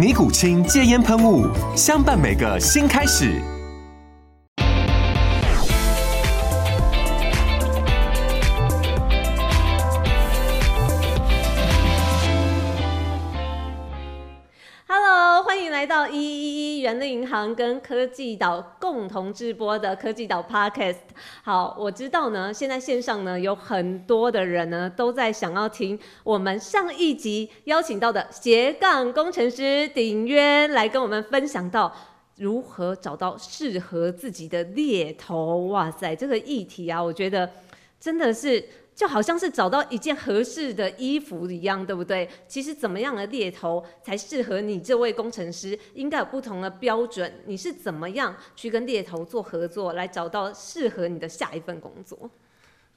尼古清戒烟喷雾，相伴每个新开始。跟科技岛共同直播的科技岛 Podcast。好，我知道呢，现在线上呢有很多的人呢都在想要听我们上一集邀请到的斜杠工程师鼎渊来跟我们分享到如何找到适合自己的猎头。哇塞，这个议题啊，我觉得真的是。就好像是找到一件合适的衣服一样，对不对？其实怎么样的猎头才适合你这位工程师，应该有不同的标准。你是怎么样去跟猎头做合作，来找到适合你的下一份工作？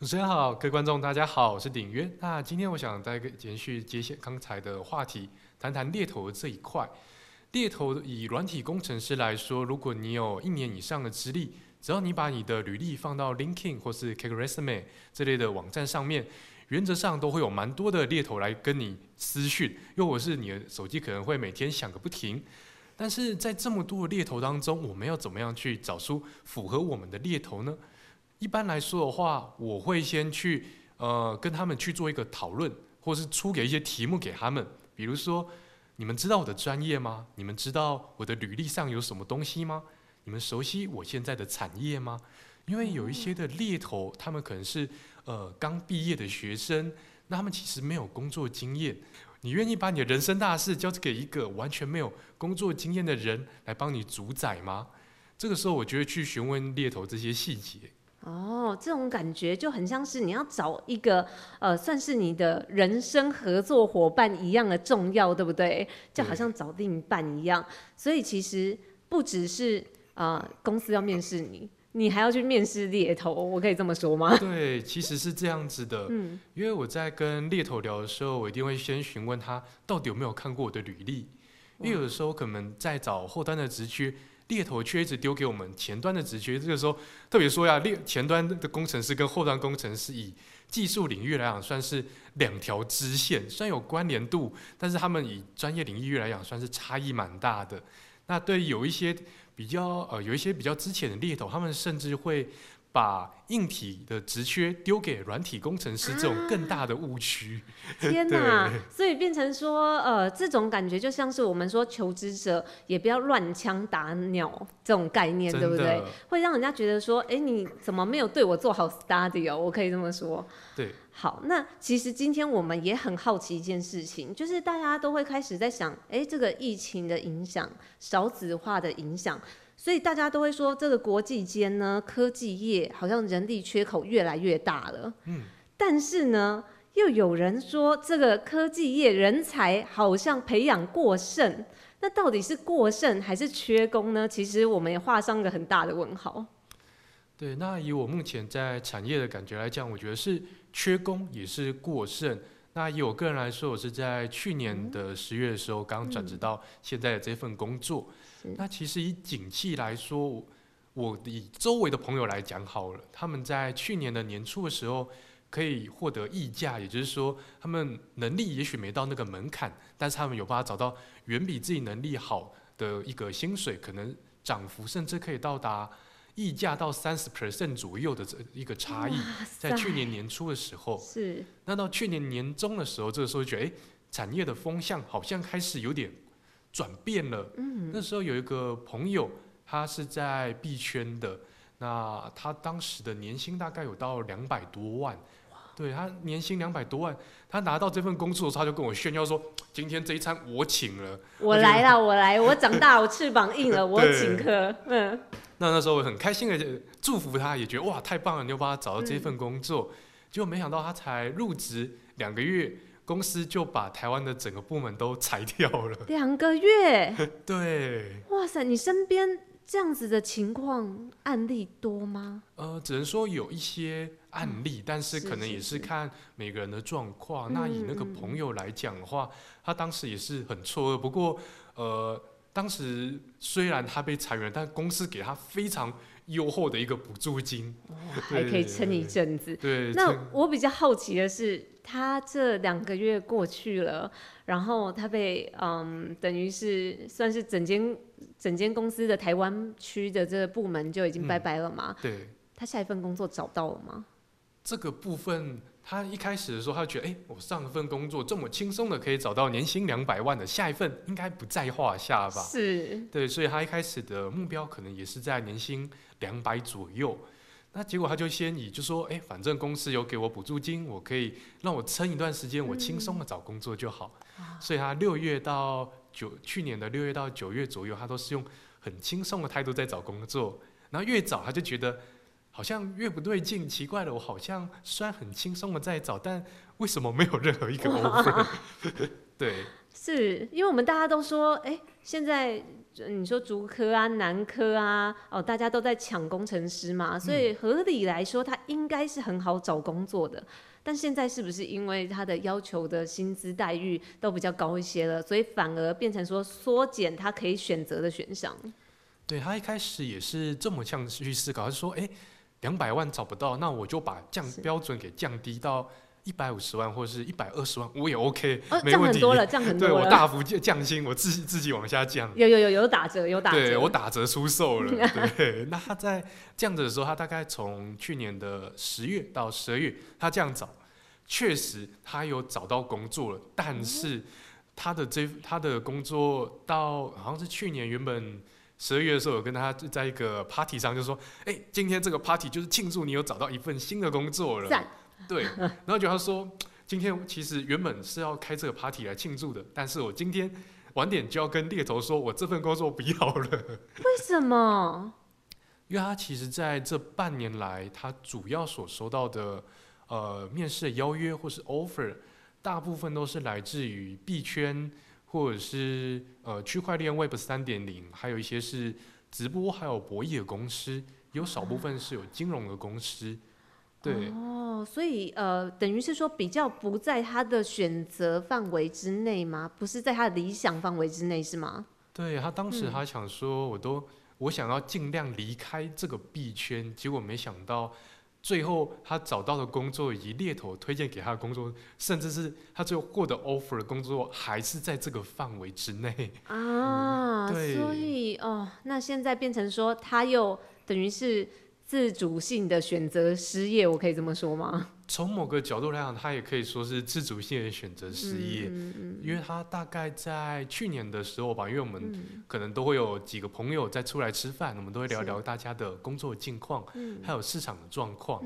主持人好，各位观众大家好，我是鼎渊。那今天我想再延续接下刚才的话题，谈谈猎头这一块。猎头以软体工程师来说，如果你有一年以上的资历。只要你把你的履历放到 LinkedIn 或是 CareerResume 这类的网站上面，原则上都会有蛮多的猎头来跟你私讯，又或是你的手机可能会每天响个不停。但是在这么多的猎头当中，我们要怎么样去找出符合我们的猎头呢？一般来说的话，我会先去呃跟他们去做一个讨论，或是出给一些题目给他们，比如说你们知道我的专业吗？你们知道我的履历上有什么东西吗？你们熟悉我现在的产业吗？因为有一些的猎头，他们可能是呃刚毕业的学生，那他们其实没有工作经验。你愿意把你的人生大事交给一个完全没有工作经验的人来帮你主宰吗？这个时候，我觉得去询问猎头这些细节。哦，这种感觉就很像是你要找一个呃，算是你的人生合作伙伴一样的重要，对不对？就好像找另一半一样。所以其实不只是。啊，公司要面试你，你还要去面试猎头，我可以这么说吗？对，其实是这样子的。嗯，因为我在跟猎头聊的时候，我一定会先询问他到底有没有看过我的履历，因为有的时候可能在找后端的职缺，猎头却一直丢给我们前端的职缺。这个时候特别说呀，猎前端的工程师跟后端工程师以技术领域来讲，算是两条支线，虽然有关联度，但是他们以专业领域来讲，算是差异蛮大的。那对有一些。比较呃，有一些比较之前的猎头，他们甚至会把硬体的职缺丢给软体工程师，这种更大的误区。天哪！所以变成说，呃，这种感觉就像是我们说求职者也不要乱枪打鸟这种概念，对不对？会让人家觉得说，哎，你怎么没有对我做好 study 哦？我可以这么说。对。好，那其实今天我们也很好奇一件事情，就是大家都会开始在想，哎，这个疫情的影响、少子化的影响，所以大家都会说，这个国际间呢，科技业好像人力缺口越来越大了。嗯，但是呢，又有人说，这个科技业人才好像培养过剩，那到底是过剩还是缺工呢？其实我们也画上个很大的问号。对，那以我目前在产业的感觉来讲，我觉得是。缺工也是过剩。那以我个人来说，我是在去年的十月的时候刚转职到现在的这份工作。那其实以景气来说，我以周围的朋友来讲好了，他们在去年的年初的时候可以获得溢价，也就是说，他们能力也许没到那个门槛，但是他们有办法找到远比自己能力好的一个薪水，可能涨幅甚至可以到达。溢价到三十 percent 左右的这一个差异，在去年年初的时候，是那到去年年中的时候，这个时候觉得，哎，产业的风向好像开始有点转变了。嗯，那时候有一个朋友，他是在币圈的，那他当时的年薪大概有到两百多万。对他年薪两百多万，他拿到这份工作的时候，他就跟我炫耀说：“今天这一餐我请了。”我来了，我来，我长大，我翅膀硬了，我请客。嗯。那那时候我很开心的祝福他，也觉得哇太棒了，你又帮他找到这份工作。结果没想到他才入职两个月，公司就把台湾的整个部门都裁掉了。两个月？对。哇塞，你身边这样子的情况案例多吗？呃，只能说有一些案例，但是可能也是看每个人的状况。那以那个朋友来讲的话，他当时也是很错愕。不过，呃，当时虽然他被裁员，但公司给他非常。优厚的一个补助金，还可以撑一阵子。对，那我比较好奇的是，他这两个月过去了，然后他被嗯，等于是算是整间整间公司的台湾区的这个部门就已经拜拜了吗？对，他下一份工作找到了吗？这个部分。他一开始的时候，他觉得，哎，我上一份工作这么轻松的可以找到年薪两百万的，下一份应该不在话下吧？是，对，所以他一开始的目标可能也是在年薪两百左右。那结果他就先以就说，哎，反正公司有给我补助金，我可以让我撑一段时间，我轻松的找工作就好。所以他六月到九，去年的六月到九月左右，他都是用很轻松的态度在找工作。然后越早他就觉得。好像越不对劲，奇怪了。我好像虽然很轻松的在找，但为什么没有任何一个 offer？对，是因为我们大家都说，哎，现在你说竹科啊、南科啊，哦，大家都在抢工程师嘛，所以合理来说，他应该是很好找工作的。但现在是不是因为他的要求的薪资待遇都比较高一些了，所以反而变成说缩减他可以选择的选项？对他一开始也是这么样去思考，他说，哎。两百万找不到，那我就把降标准给降低到一百五十万或者是一百二十万，我也 OK，没问题。降很多了，降很多了。对我大幅降降薪，我自自己往下降。有有有有打折，有打折。对我打折出售了。对，那他在这样子的时候，他大概从去年的十月到十二月，他这样找，确实他有找到工作了，但是他的这他的工作到好像是去年原本。十二月的时候，我跟他在一个 party 上，就说：“哎，今天这个 party 就是庆祝你有找到一份新的工作了。”对，然后就他说：“今天其实原本是要开这个 party 来庆祝的，但是我今天晚点就要跟猎头说，我这份工作不要了。”为什么？因为他其实在这半年来，他主要所收到的呃面试的邀约或是 offer，大部分都是来自于币圈。或者是呃区块链 Web 三点零，还有一些是直播还有博弈的公司，有少部分是有金融的公司，对。哦，所以呃等于是说比较不在他的选择范围之内吗？不是在他的理想范围之内是吗？对他当时他想说，我都我想要尽量离开这个币圈，结果没想到。最后，他找到的工作以及猎头推荐给他的工作，甚至是他最后获得 offer 的工作，还是在这个范围之内 啊。对，所以哦，那现在变成说，他又等于是。自主性的选择失业，我可以这么说吗？从某个角度来讲，他也可以说是自主性的选择失业，因为他大概在去年的时候吧，因为我们可能都会有几个朋友在出来吃饭，我们都会聊聊大家的工作近况，还有市场的状况。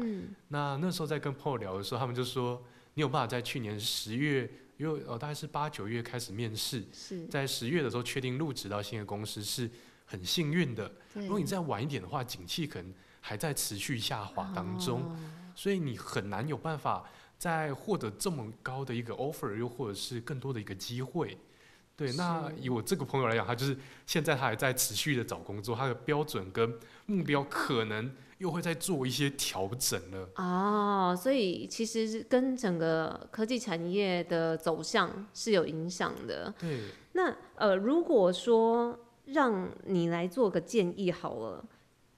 那那时候在跟朋友聊的时候，他们就说，你有办法在去年十月，因为呃大概是八九月开始面试，在十月的时候确定入职到新的公司是很幸运的。如果你再晚一点的话，景气可能。还在持续下滑当中，所以你很难有办法再获得这么高的一个 offer，又或者是更多的一个机会。对，那以我这个朋友来讲，他就是现在他还在持续的找工作，他的标准跟目标可能又会再做一些调整了。哦，所以其实跟整个科技产业的走向是有影响的。对，那呃，如果说让你来做个建议好了。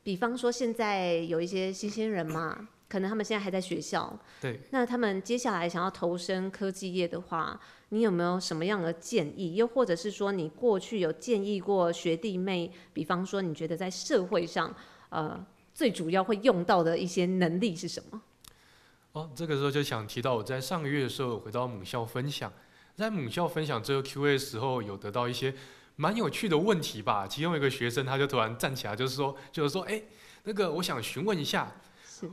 比方说，现在有一些新鲜人嘛，可能他们现在还在学校。对。那他们接下来想要投身科技业的话，你有没有什么样的建议？又或者是说，你过去有建议过学弟妹？比方说，你觉得在社会上，呃，最主要会用到的一些能力是什么？哦，这个时候就想提到我在上个月的时候回到母校分享，在母校分享这个 Q&A 时候，有得到一些。蛮有趣的问题吧？其中一个学生他就突然站起来，就是说，就是说，哎，那个我想询问一下，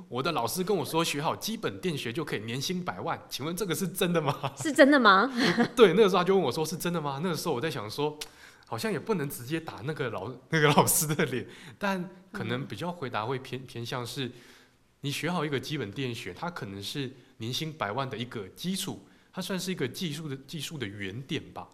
我的老师跟我说学好基本电学就可以年薪百万，请问这个是真的吗？是真的吗？对，那个时候他就问我说是真的吗？那个时候我在想说，好像也不能直接打那个老那个老师的脸，但可能比较回答会偏偏向是，你学好一个基本电学，它可能是年薪百万的一个基础，它算是一个技术的技术的原点吧。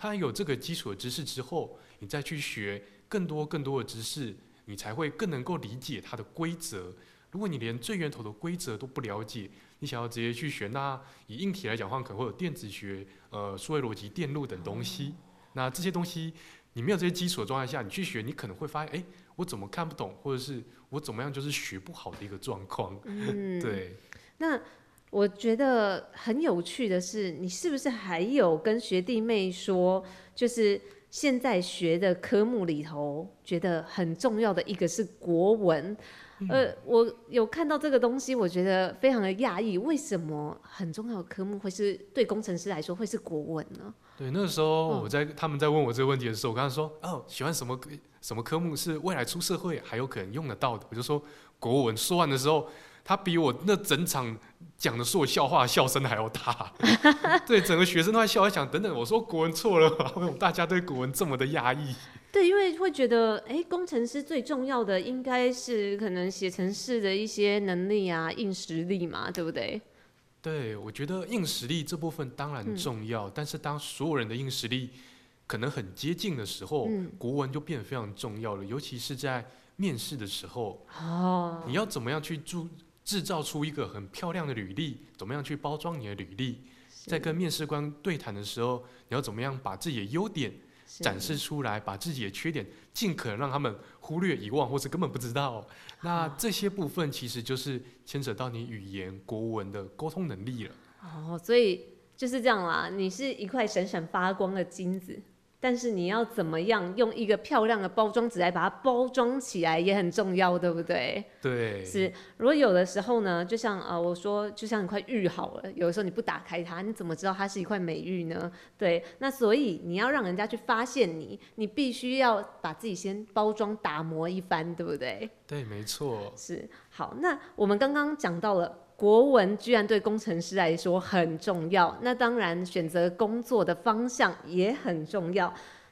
它有这个基础的知识之后，你再去学更多更多的知识，你才会更能够理解它的规则。如果你连最源头的规则都不了解，你想要直接去学，那以硬体来讲的话，可能会有电子学、呃，数位逻辑、电路等东西。那这些东西你没有这些基础的状态下，你去学，你可能会发现，哎，我怎么看不懂，或者是我怎么样就是学不好的一个状况。嗯，。对，那我觉得很有趣的是，你是不是还有跟学弟妹说，就是现在学的科目里头，觉得很重要的一个是国文。呃，我有看到这个东西，我觉得非常的讶异，为什么很重要的科目会是对工程师来说会是国文呢？对，那个时候嗯我在、他们在问我这个问题的时候，我跟他说，哦，喜欢什么科什么科目是未来出社会还有可能用得到的，我就说国文。说完的时候，他比我那整场讲的所有笑话笑声还要大，对，整个学生都在笑，在想等等，我说国文错了吗？为什么大家对国文这么的压抑？对，因为会觉得，哎，工程师最重要的应该是可能写程式的一些能力啊、硬实力嘛，对不对？对，我觉得硬实力这部分当然嗯重要，但是当所有人的硬实力可能很接近的时候，嗯国文就变得非常重要了，尤其是在面试的时候，哦，你要怎么样去制制造出一个很漂亮的履历？怎么样去包装你的履历？在跟面试官对谈的时候，你要怎么样把自己的优点展示出来，把自己的缺点尽可能让他们忽略、遗忘，或是根本不知道。那这些部分其实就是牵扯到你语言、国文的沟通能力了。哦，所以就是这样啦。你是一块闪闪发光的金子，但是你要怎么样用一个漂亮的包装纸来把它包装起来，也很重要，对不对？对，是。如果有的时候呢，就像呃我说，就像一块玉好了，有的时候你不打开它，你怎么知道它是一块美玉呢？对，那所以你要让人家去发现你，你必须要把自己先包装打磨一番，对不对？对，没错。是好，那我们刚刚讲到了国文，居然对工程师来说很重要。那当然，选择工作的方向也很重要。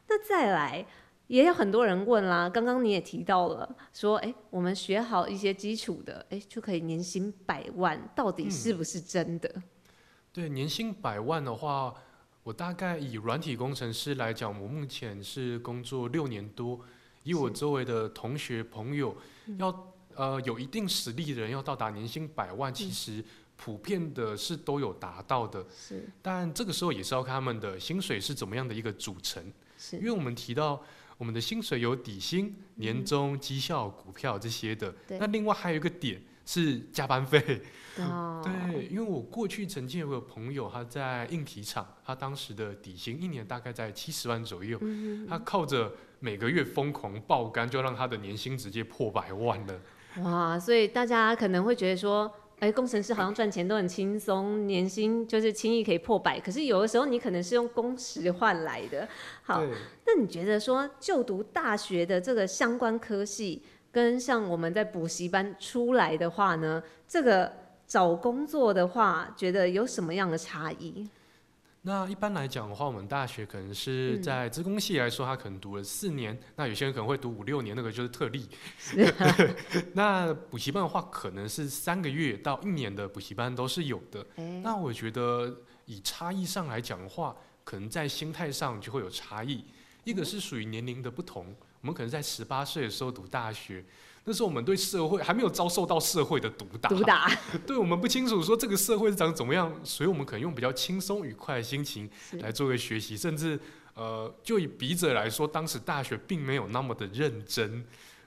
那再来，也有很多人问啦，刚刚你也提到了，说，哎、我们学好一些基础的，哎、就可以年薪百万，到底是不是真的？对，年薪百万的话，我大概以软体工程师来讲，我目前是工作六年多，以我周围的同学朋友，要呃有一定实力的人要到达年薪百万，其实普遍的是都有达到的。是。但这个时候也是要看他们的薪水是怎么样的一个组成，因为我们提到我们的薪水有底薪、年终、绩效、股票这些的，对。那另外还有一个点是加班费。哦，对，因为我过去曾经有个朋友，他在硬体厂，他当时的底薪一年大概在七十万左右，嗯他靠着每个月疯狂爆肝，就让他的年薪直接破百万了。哇，所以大家可能会觉得说，哎，工程师好像赚钱都很轻松，年薪就是轻易可以破百。可是有的时候你可能是用工时换来的。好，那你觉得说就读大学的这个相关科系，跟像我们在补习班出来的话呢，这个找工作的话，觉得有什么样的差异？那一般来讲的话，我们大学可能是嗯在资工系来说，他可能读了四年，那有些人可能会读五六年，那个就是特例。那补习班的话，可能是三个月到一年的补习班都是有的。哎，那我觉得以差异上来讲的话，可能在心态上就会有差异。一个是属于年龄的不同，我们可能在十八岁的时候读大学，那时候我们对社会还没有遭受到社会的毒打，毒打。对我们不清楚说这个社会是长怎么样，所以我们可能用比较轻松愉快的心情来做个学习，甚至呃，就以笔者来说，当时大学并没有那么的认真。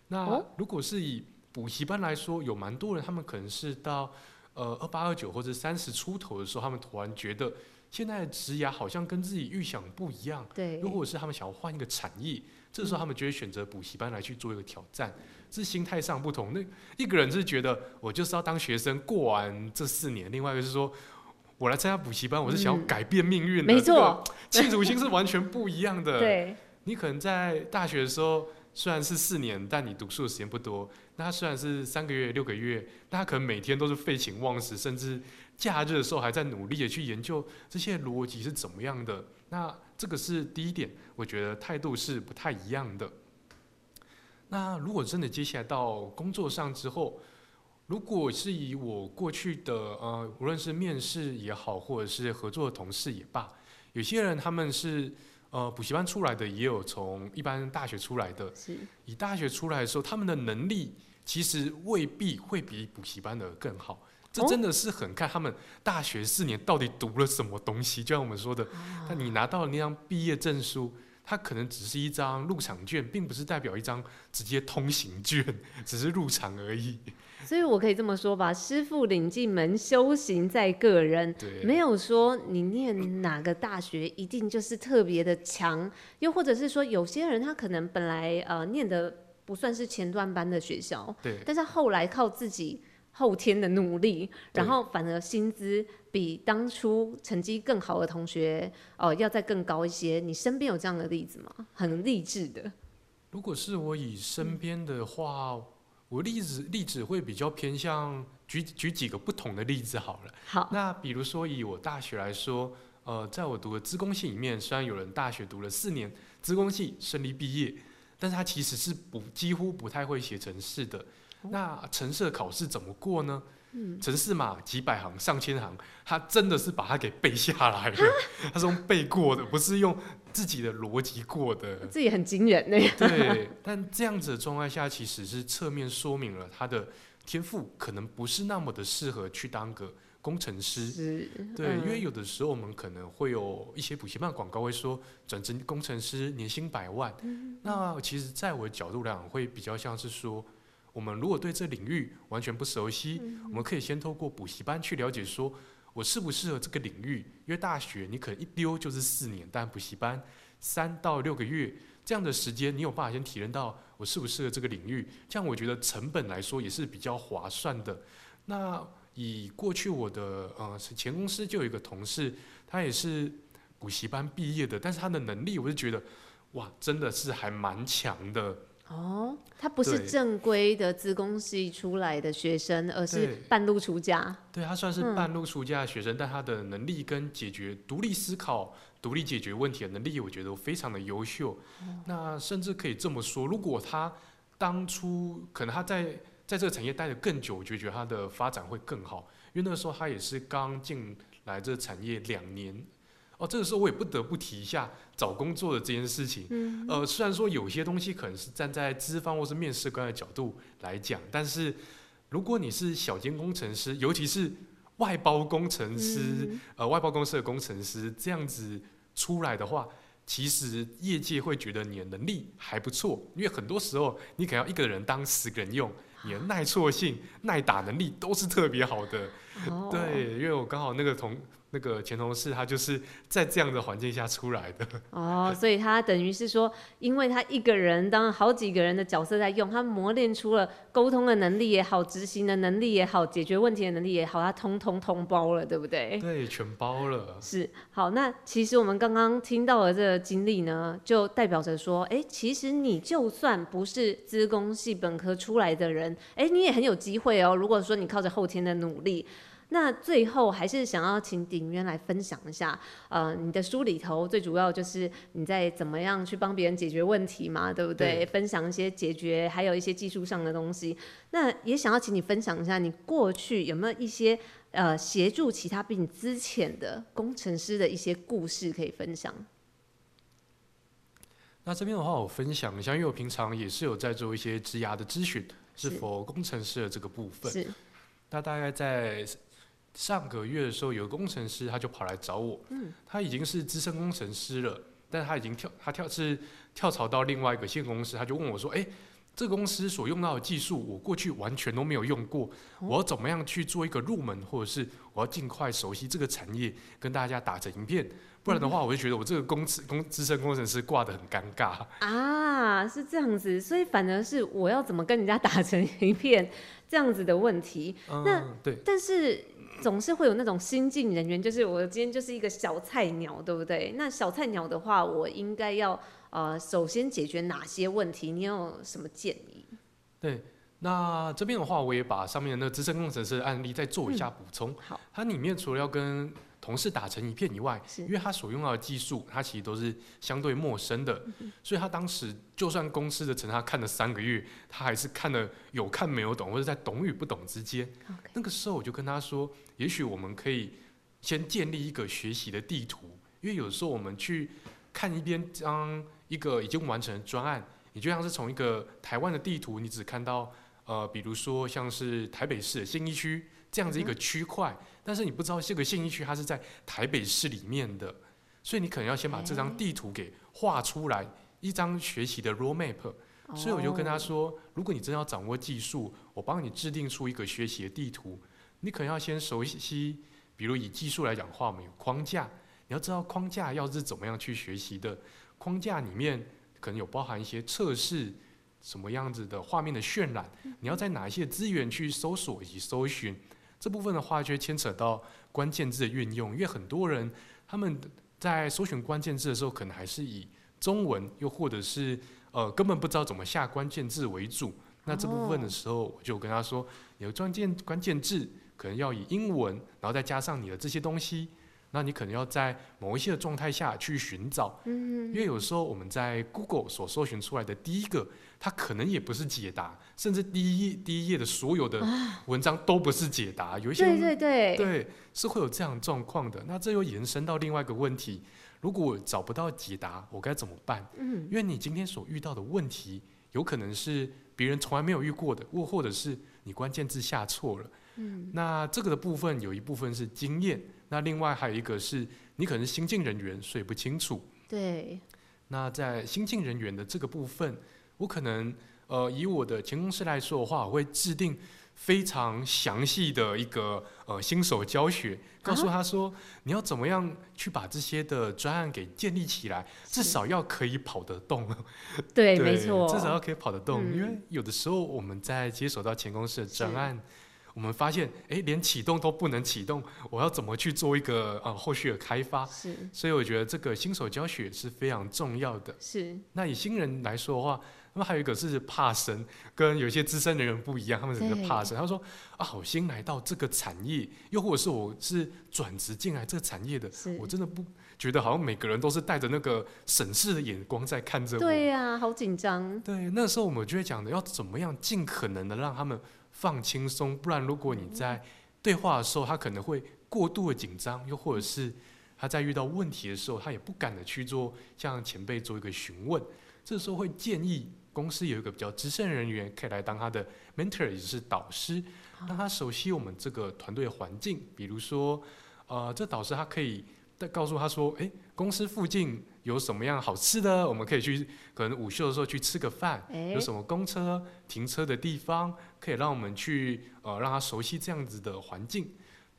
那哦。如果是以补习班来说，有蛮多人，他们可能是到呃二八二九或者三十出头的时候，他们突然觉得现在的职涯好像跟自己预想不一样。对，如果是他们想要换一个产业，这时候他们就会选择补习班来去做一个挑战，这是心态上不同。那一个人是觉得我就是要当学生过完这四年，另外一个是说我来参加补习班，我是想要嗯改变命运的。没这个错，企图心是完全不一样的。对，你可能在大学的时候，虽然是四年，但你读书的时间不多。那他虽然是三个月、六个月，那他可能每天都是废寝忘食，甚至假日的时候还在努力的去研究这些逻辑是怎么样的。那这个是第一点，我觉得态度是不太一样的。那如果真的接下来到工作上之后，如果是以我过去的呃，无论是面试也好，或者是合作的同事也罢，有些人他们是呃补习班出来的，也有从一般大学出来的。是以大学出来的时候，他们的能力其实未必会比补习班的更好。这哦真的是很看他们大学四年到底读了什么东西。就像我们说的，那你拿到了那张毕业证书，它可能只是一张入场券，并不是代表一张直接通行券，只是入场而已。所以我可以这么说吧，师傅领进门，修行在个人。对，没有说你念哪个大学一定就是特别的强，又或者是说有些人他可能本来呃念的不算是前段班的学校，对，但是后来靠自己后天的努力，然后反而薪资比当初成绩更好的同学哦、呃要再更高一些。你身边有这样的例子吗？很励志的。如果是我以身边的话，我例子例子会比较偏向举举几个不同的例子好了。好，那比如说以我大学来说，呃，在我读的资工系里面，虽然有人大学读了四年资工系顺利毕业，但是他其实是不几乎不太会写程式的。那程式的考试怎么过呢？城市嘛几百行、上千行，他真的是把它给背下来了。他是用背过的，不是用自己的逻辑过的。这也很惊人呢。对，但这样子的状态下，其实是侧面说明了他的天赋可能不是那么的适合去当个工程师。是，对，因为嗯有的时候我们可能会有一些补习班广告会说转职工程师年薪百万，那其实在我的角度来讲，会比较像是说，我们如果对这领域完全不熟悉，我们可以先透过补习班去了解说。我适不适合这个领域？因为大学你可能一丢就是四年，但补习班三到六个月这样的时间，你有办法先体验到我适不适合这个领域。这样我觉得成本来说也是比较划算的。那以过去我的呃前公司就有一个同事，他也是补习班毕业的，但是他的能力我就觉得哇，真的是还蛮强的。哦，他不是正规的资工系出来的学生，而是半路出家。对他算是嗯半路出家的学生，但他的能力跟解决独立思考、独立解决问题的能力，我觉得非常的优秀。那甚至可以这么说，如果他当初可能他在在这个产业待得更久，我就觉得他的发展会更好，因为那个时候他也是刚进来这个产业两年。哦，这个时候我也不得不提一下找工作的这件事情。嗯，呃，虽然说有些东西可能是站在资方或是面试官的角度来讲，但是如果你是小间工程师，尤其是外包工程师，嗯呃，外包公司的工程师这样子出来的话，其实业界会觉得你的能力还不错，因为很多时候你可能要一个人当十个人用，你的耐挫性、耐打能力都是特别好的。哦，对，因为我刚好那个同那个前同事，他就是在这样的环境下出来的。哦，所以他等于是说，因为他一个人当好几个人的角色在用，他磨练出了沟通的能力也好，执行的能力也好，解决问题的能力也好，他通通通包了，对不对？对，全包了。是好，那其实我们刚刚听到的这个经历呢，就代表着说，哎、其实你就算不是资工系本科出来的人，哎、你也很有机会哦。如果说你靠着后天的努力，那最后还是想要请鼎渊来分享一下，呃，你的书里头最主要就是你在怎么样去帮别人解决问题嘛，对不对？对分享一些解决，还有一些技术上的东西。那也想要请你分享一下，你过去有没有一些呃协助其他比你资浅的工程师的一些故事可以分享？那这边的话，我分享一下，因为我平常也是有在做一些职涯的咨询，是是否工程师的这个部分。是那大概在上个月的时候，有个工程师他就跑来找我，嗯他已经是资深工程师了，但他已经跳，他跳是跳槽到另外一个新公司，他就问我说：“哎、这个公司所用到的技术，我过去完全都没有用过，哦我要怎么样去做一个入门，或者是我要尽快熟悉这个产业，跟大家打成一片？不然的话，我就觉得我这个公司工资深工程师挂得很尴尬。啊，是这样子，所以反而是我要怎么跟人家打成一片这样子的问题。那嗯，对。但是总是会有那种新进人员，就是我今天就是一个小菜鸟，对不对？那小菜鸟的话，我应该要呃，首先解决哪些问题？你有什么建议？对，那这边的话，我也把上面的那个资深工程师的案例再做一下补充。好，它里面除了要跟同事打成一片以外，因为他所用到的技术，他其实都是相对陌生的，所以他当时就算公司的成他看了三个月，他还是看了有看没有懂，或者在懂与不懂之间。那个时候我就跟他说，也许我们可以先建立一个学习的地图，因为有时候我们去看一边将一个已经完成的专案，你就像是从一个台湾的地图，你只看到呃，比如说像是台北市的信义区这样子一个区块，但是你不知道这个信义区它是在台北市里面的，所以你可能要先把这张地图给画出来，一张学习的 roadmap。所以我就跟他，说，如果你真要掌握技术，我帮你制定出一个学习的地图，你可能要先熟悉，比如以技术来讲话，我们有框架，你要知道框架要是怎么样去学习的，框架里面可能有包含一些测试，什么样子的画面的渲染，你要在哪一些资源去搜索以及搜寻，这部分的话就会牵扯到关键字的运用，因为很多人他们在搜寻关键字的时候，可能还是以中文，又或者是呃根本不知道怎么下关键字为主。那这部分的时候，我就跟他说，你的关键关键字可能要以英文，然后再加上你的这些东西，那你可能要在某一些的状态下去寻找。因为有时候我们在 Google 所搜寻出来的第一个，它可能也不是解答，甚至第一页第一页的所有的文章都不是解答，有一些对对对，对，是会有这样状况的。那这又延伸到另外一个问题：如果我找不到解答，我该怎么办？嗯，因为你今天所遇到的问题，有可能是别人从来没有遇过的，或或者是你关键字下错了。嗯，那这个的部分有一部分是经验，那另外还有一个是你可能是新进人员，所以不清楚。对，那在新进人员的这个部分，我可能呃以我的前公司来说的话，我会制定非常详细的一个呃新手教学，告诉他说你要怎么样去把这些的专案给建立起来，至少要可以跑得动。对，没错，至少要可以跑得动，嗯因为有的时候我们在接手到前公司的专案。我们发现，哎，连启动都不能启动，我要怎么去做一个呃后续的开发？是所以我觉得这个新手教学是非常重要的。是，那以新人来说的话，那么还有一个是怕生，跟有些资深的人员不一样，他们只是怕生。他说啊，我新来到这个产业，又或者是我是转职进来这个产业的，我真的不觉得好像每个人都是带着那个审视的眼光在看着我。对呀、好紧张，对，那时候我们就会讲的，要怎么样尽可能的让他们放轻松，不然如果你在对话的时候，他可能会过度的紧张，又或者是他在遇到问题的时候，他也不敢的去做向前辈做一个询问。这时候会建议公司有一个比较资深人员可以来当他的 mentor，也就是导师，让他熟悉我们这个团队的环境。比如说，呃，这导师他可以告诉他说，诶，公司附近有什么样好吃的，我们可以去，可能午休的时候去吃个饭。哎有，什么公车停车的地方，可以让我们去呃让他熟悉这样子的环境。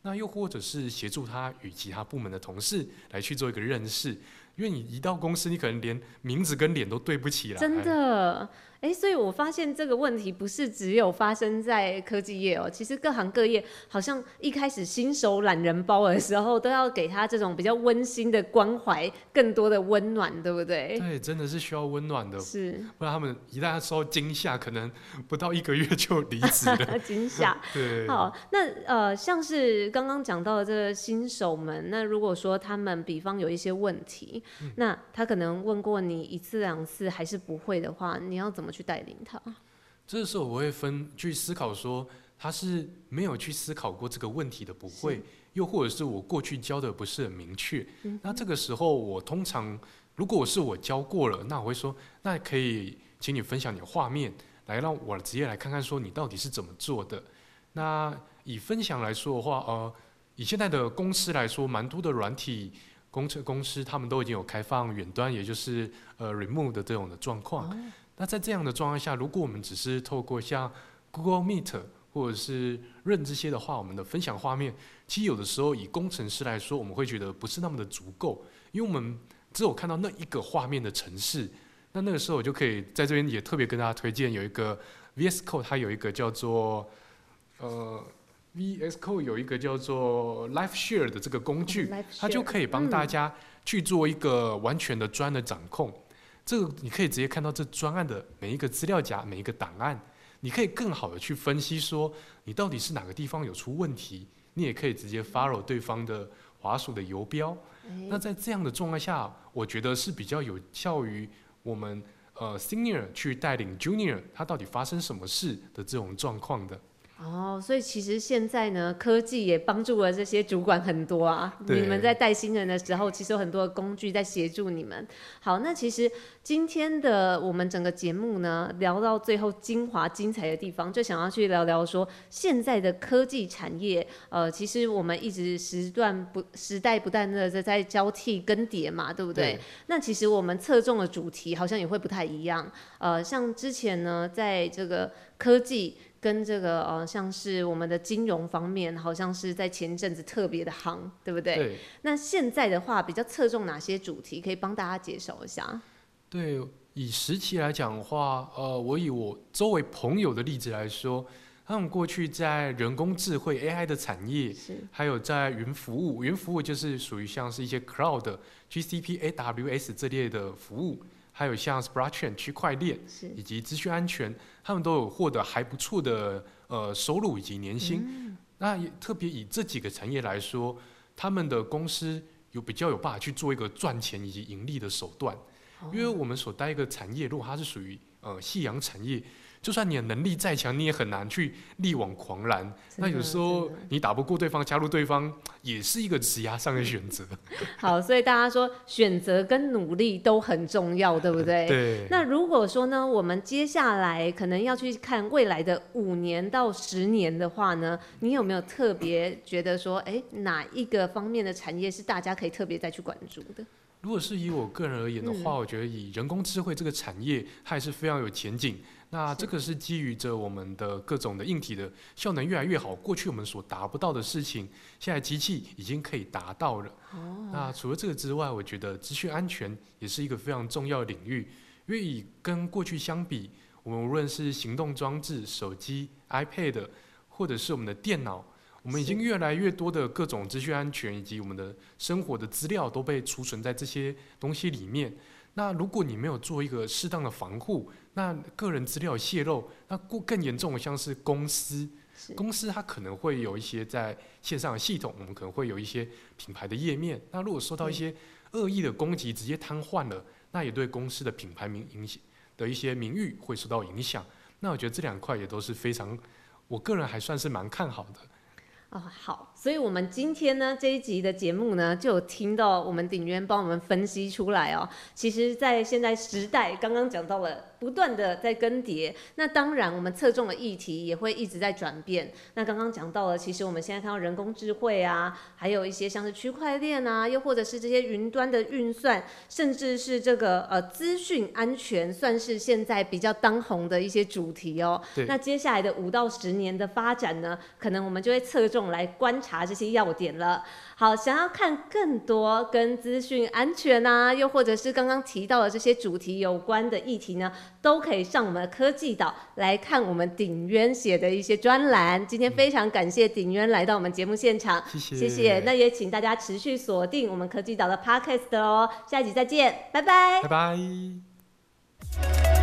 那又或者是协助他与其他部门的同事来去做一个认识，因为你一到公司，你可能连名字跟脸都对不起来。真的，哎，所以我发现这个问题不是只有发生在科技业哦，其实各行各业好像一开始新手懒人包的时候，都要给他这种比较温馨的关怀，更多的温暖，对不对？对，真的是需要温暖的，是不然他们一旦受到惊吓，可能不到一个月就离职了。惊吓。对，好，那呃，像是刚刚讲到的这个新手们，那如果说他们比方有一些问题，嗯那他可能问过你一次两次还是不会的话，你要怎么去带领他？这时候我会分去思考说，他是没有去思考过这个问题的不会，又或者是我过去教的不是很明确。那这个时候我通常如果是我教过了，那我会说，那可以请你分享你的画面，来让我直接来看看说你到底是怎么做的。那以分享来说的话，呃，以现在的公司来说，蛮多的软体工程公司他们都已经有开放远端，也就是呃 remove 的这种的状况。那在这样的状况下，如果我们只是透过像 Google Meet 或者是润这些的话，我们的分享画面，其实有的时候以工程师来说，我们会觉得不是那么的足够，因为我们只有看到那一个画面的城市。那那个时候我就可以在这边也特别跟大家推荐有一个 VS Code，它有一个叫做呃 VS Code 有一个叫做 Live Share 的这个工具，它就可以帮大家去做一个完全的专的掌控。这个你可以直接看到这专案的每一个资料夹、每一个档案，你可以更好的去分析说你到底是哪个地方有出问题。你也可以直接 follow 对方的滑鼠的游标。那在这样的状态下，我觉得是比较有效于我们呃 senior 去带领 junior，他到底发生什么事的这种状况的。哦，所以其实现在呢，科技也帮助了这些主管很多啊。你们在带新人的时候，其实有很多的工具在协助你们。好，那其实今天的我们整个节目呢，聊到最后精华精彩的地方，就想要去聊聊说现在的科技产业。呃，其实我们一直时段不时代不断的在在交替更迭嘛，对不对？那其实我们侧重的主题好像也会不太一样。呃，像之前呢，在这个科技跟这个呃，像是我们的金融方面，好像是在前阵子特别的夯，对不对？对那现在的话，比较侧重哪些主题？可以帮大家介绍一下。对，以时期来讲的话，呃，我以我周围朋友的例子来说，他们过去在人工智慧 AI 的产业，是还有在云服务，云服务就是属于像是一些 Cloud、GCP、AWS 这类的服务，还有像 Blockchain 区块链以及资讯安全，他们都有获得还不错的呃收入以及年薪。嗯那也特别以这几个产业来说，他们的公司有比较有办法去做一个赚钱以及盈利的手段。因为我们所待一个产业，如果它是属于呃夕阳产业，就算你的能力再强，你也很难去力挽狂澜。那有时候你打不过对方，加入对方也是一个职压上的选择。好，所以大家说选择跟努力都很重要，对不对？对，那如果说呢，我们接下来可能要去看未来的五年到十年的话呢，你有没有特别觉得说，哎，哪一个方面的产业是大家可以特别再去关注的？如果是以我个人而言的嗯话，我觉得以人工智慧这个产业，它还是非常有前景。那这个是基于着我们的各种的硬体的效能越来越好，过去我们所达不到的事情，现在机器已经可以达到了。哦，那除了这个之外，我觉得资讯安全也是一个非常重要的领域，因为以跟过去相比，我们无论是行动装置、手机、iPad，或者是我们的电脑，我们已经越来越多的各种资讯安全以及我们的生活的资料都被储存在这些东西里面。那如果你没有做一个适当的防护，那个人资料泄露，那过更严重的像是公司，公司它可能会有一些在线上的系统，我们可能会有一些品牌的页面。那如果受到一些恶意的攻击，直接瘫痪了，那也对公司的品牌名影响的一些名誉会受到影响。那我觉得这两块也都是非常，我个人还算是蛮看好的。哦，好，所以我们今天呢这一集的节目呢，就有听到我们鼎渊帮我们分析出来哦。其实，在现在时代，刚刚讲到了不断的在更迭，那当然我们侧重的议题也会一直在转变。那刚刚讲到了，其实我们现在看到人工智慧啊，还有一些像是区块链啊，又或者是这些云端的运算，甚至是这个呃资讯安全，算是现在比较当红的一些主题哦。那接下来的五到十年的发展呢，可能我们就会侧重来观察这些要点了。好，想要看更多跟资讯安全啊，又或者是刚刚提到的这些主题有关的议题呢，都可以上我们的科技岛来看我们鼎渊写的一些专栏。今天非常感谢鼎渊来到我们节目现场，谢谢，谢谢。那也请大家持续锁定我们科技岛的 Podcast 哦，下一集再见，拜拜。拜拜。